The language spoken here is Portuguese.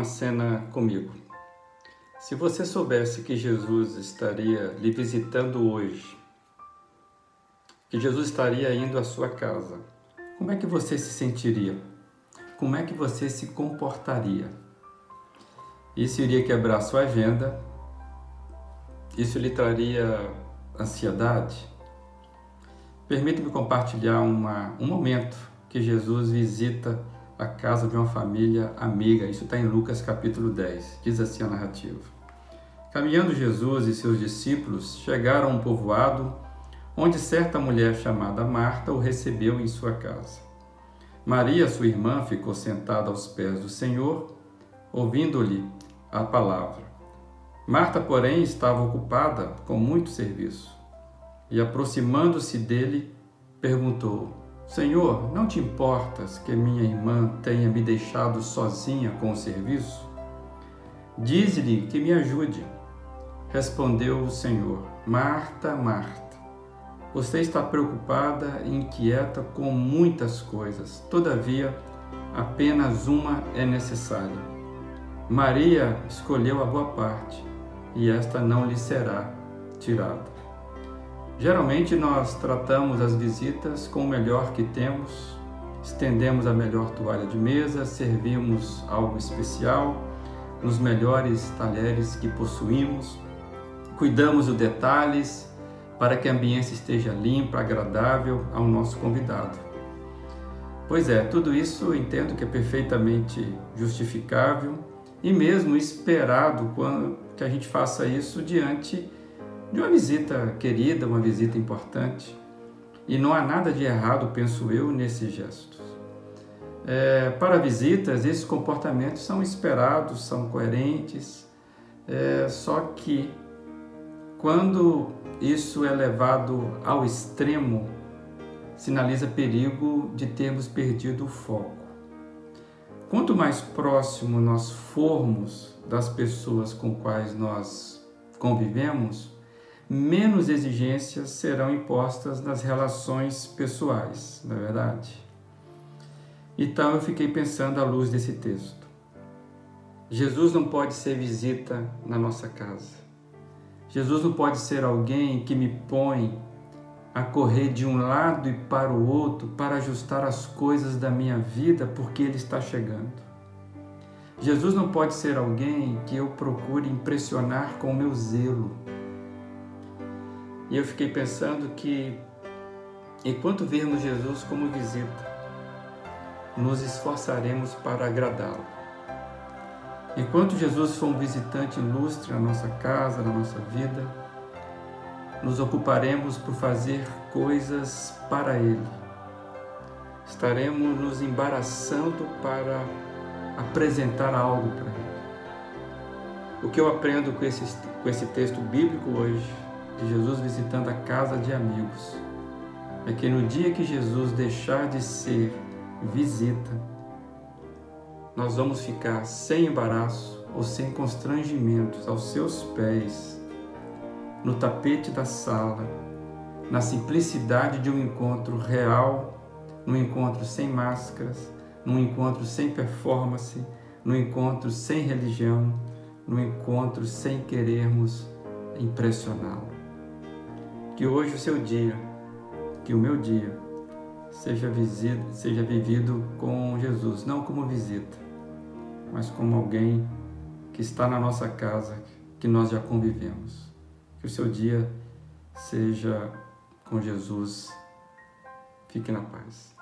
Uma cena comigo. Se você soubesse que Jesus estaria lhe visitando hoje, que Jesus estaria indo à sua casa, como é que você se sentiria? Como é que você se comportaria? Isso iria quebrar sua agenda? Isso lhe traria ansiedade? Permita-me compartilhar uma, um momento que Jesus visita a casa de uma família amiga. Isso está em Lucas capítulo 10. Diz assim a narrativa. Caminhando Jesus e seus discípulos chegaram a um povoado onde certa mulher chamada Marta o recebeu em sua casa. Maria, sua irmã, ficou sentada aos pés do Senhor, ouvindo-lhe a palavra. Marta, porém, estava ocupada com muito serviço e, aproximando-se dele, perguntou: Senhor, não te importas que minha irmã tenha me deixado sozinha com o serviço? Dize-lhe que me ajude. Respondeu o Senhor: Marta, Marta, você está preocupada e inquieta com muitas coisas. Todavia, apenas uma é necessária. Maria escolheu a boa parte, e esta não lhe será tirada. Geralmente nós tratamos as visitas com o melhor que temos, estendemos a melhor toalha de mesa, servimos algo especial nos melhores talheres que possuímos, cuidamos dos detalhes para que a ambiência esteja limpa, agradável ao nosso convidado. Pois é, tudo isso entendo que é perfeitamente justificável e mesmo esperado que a gente faça isso diante de uma visita querida, uma visita importante. E não há nada de errado, penso eu, nesses gestos. É, para visitas, esses comportamentos são esperados, são coerentes, é, só que quando isso é levado ao extremo, sinaliza perigo de termos perdido o foco. Quanto mais próximo nós formos das pessoas com quais nós convivemos, menos exigências serão impostas nas relações pessoais, não é verdade? Então eu fiquei pensando à luz desse texto. Jesus não pode ser visita na nossa casa. Jesus não pode ser alguém que me põe a correr de um lado e para o outro para ajustar as coisas da minha vida porque Ele está chegando. Jesus não pode ser alguém que eu procure impressionar com o meu zelo e eu fiquei pensando que enquanto virmos Jesus como visita, nos esforçaremos para agradá-lo. Enquanto Jesus for um visitante ilustre na nossa casa, na nossa vida, nos ocuparemos por fazer coisas para Ele. Estaremos nos embaraçando para apresentar algo para Ele. O que eu aprendo com esse, com esse texto bíblico hoje de Jesus visitando a casa de amigos é que no dia que Jesus deixar de ser visita, nós vamos ficar sem embaraço ou sem constrangimentos aos seus pés, no tapete da sala, na simplicidade de um encontro real, num encontro sem máscaras, num encontro sem performance, num encontro sem religião, num encontro sem querermos impressioná-lo. Que hoje o seu dia, que o meu dia, seja, visito, seja vivido com Jesus, não como visita, mas como alguém que está na nossa casa, que nós já convivemos. Que o seu dia seja com Jesus. Fique na paz.